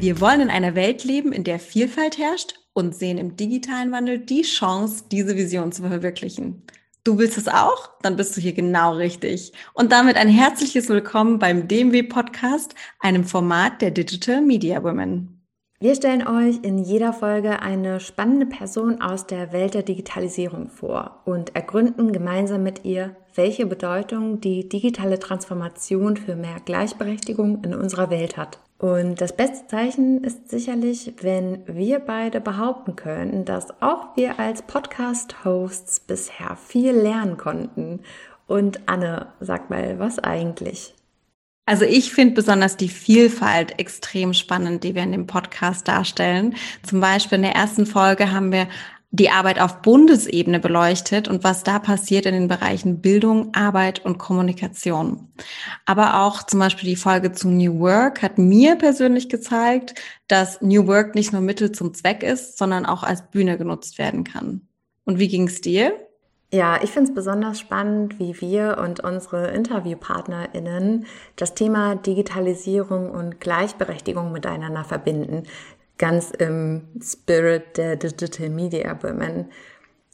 Wir wollen in einer Welt leben, in der Vielfalt herrscht und sehen im digitalen Wandel die Chance, diese Vision zu verwirklichen. Du willst es auch? Dann bist du hier genau richtig. Und damit ein herzliches Willkommen beim DMW Podcast, einem Format der Digital Media Women. Wir stellen euch in jeder Folge eine spannende Person aus der Welt der Digitalisierung vor und ergründen gemeinsam mit ihr, welche Bedeutung die digitale Transformation für mehr Gleichberechtigung in unserer Welt hat. Und das beste Zeichen ist sicherlich, wenn wir beide behaupten können, dass auch wir als Podcast-Hosts bisher viel lernen konnten. Und Anne, sag mal, was eigentlich? Also ich finde besonders die Vielfalt extrem spannend, die wir in dem Podcast darstellen. Zum Beispiel in der ersten Folge haben wir die Arbeit auf Bundesebene beleuchtet und was da passiert in den Bereichen Bildung, Arbeit und Kommunikation. Aber auch zum Beispiel die Folge zu New Work hat mir persönlich gezeigt, dass New Work nicht nur Mittel zum Zweck ist, sondern auch als Bühne genutzt werden kann. Und wie ging es dir? Ja, ich finde es besonders spannend, wie wir und unsere InterviewpartnerInnen das Thema Digitalisierung und Gleichberechtigung miteinander verbinden. Ganz im Spirit der Digital Media Women.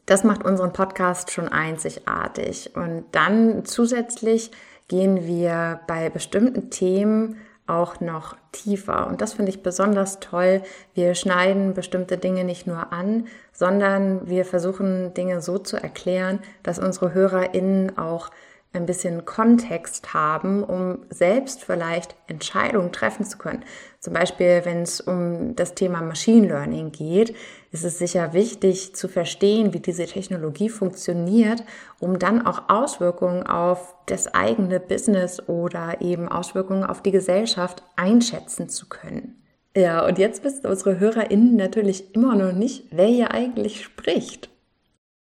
Das macht unseren Podcast schon einzigartig. Und dann zusätzlich gehen wir bei bestimmten Themen auch noch tiefer. Und das finde ich besonders toll. Wir schneiden bestimmte Dinge nicht nur an, sondern wir versuchen Dinge so zu erklären, dass unsere HörerInnen auch ein bisschen Kontext haben, um selbst vielleicht Entscheidungen treffen zu können. Zum Beispiel, wenn es um das Thema Machine Learning geht, ist es sicher wichtig zu verstehen, wie diese Technologie funktioniert, um dann auch Auswirkungen auf das eigene Business oder eben Auswirkungen auf die Gesellschaft einschätzen zu können. Ja, und jetzt wissen unsere HörerInnen natürlich immer noch nicht, wer hier eigentlich spricht.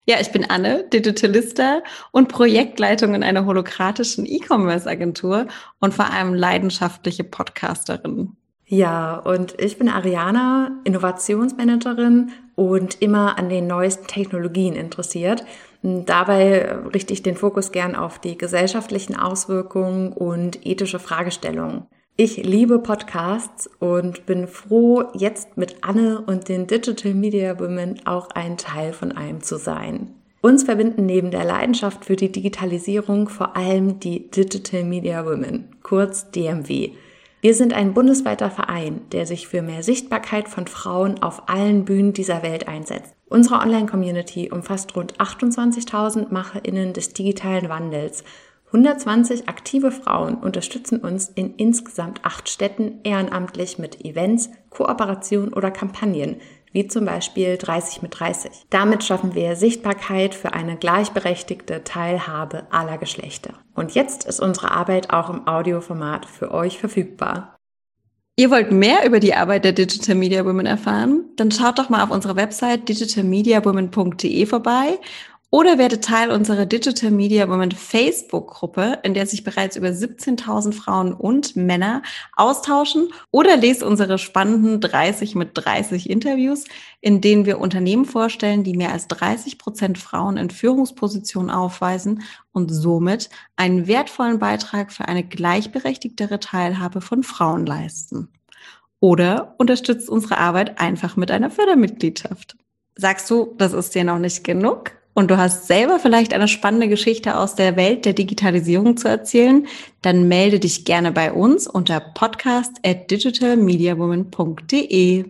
Ja, ich bin Anne, Digitalista und Projektleitung in einer holokratischen E-Commerce-Agentur und vor allem leidenschaftliche Podcasterin. Ja, und ich bin Ariana, Innovationsmanagerin und immer an den neuesten Technologien interessiert. Dabei richte ich den Fokus gern auf die gesellschaftlichen Auswirkungen und ethische Fragestellungen. Ich liebe Podcasts und bin froh, jetzt mit Anne und den Digital Media Women auch ein Teil von einem zu sein. Uns verbinden neben der Leidenschaft für die Digitalisierung vor allem die Digital Media Women, kurz DMW. Wir sind ein bundesweiter Verein, der sich für mehr Sichtbarkeit von Frauen auf allen Bühnen dieser Welt einsetzt. Unsere Online-Community umfasst rund 28.000 Macherinnen des digitalen Wandels 120 aktive Frauen unterstützen uns in insgesamt acht Städten ehrenamtlich mit Events, Kooperation oder Kampagnen, wie zum Beispiel 30 mit 30. Damit schaffen wir Sichtbarkeit für eine gleichberechtigte Teilhabe aller Geschlechter. Und jetzt ist unsere Arbeit auch im Audioformat für euch verfügbar. Ihr wollt mehr über die Arbeit der Digital Media Women erfahren? Dann schaut doch mal auf unserer Website digitalmediawomen.de vorbei oder werde Teil unserer Digital Media Women Facebook-Gruppe, in der sich bereits über 17.000 Frauen und Männer austauschen. Oder lese unsere spannenden 30 mit 30 Interviews, in denen wir Unternehmen vorstellen, die mehr als 30 Prozent Frauen in Führungspositionen aufweisen und somit einen wertvollen Beitrag für eine gleichberechtigtere Teilhabe von Frauen leisten. Oder unterstützt unsere Arbeit einfach mit einer Fördermitgliedschaft. Sagst du, das ist dir noch nicht genug? Und du hast selber vielleicht eine spannende Geschichte aus der Welt der Digitalisierung zu erzählen, dann melde dich gerne bei uns unter podcast at digitalmediawoman.de.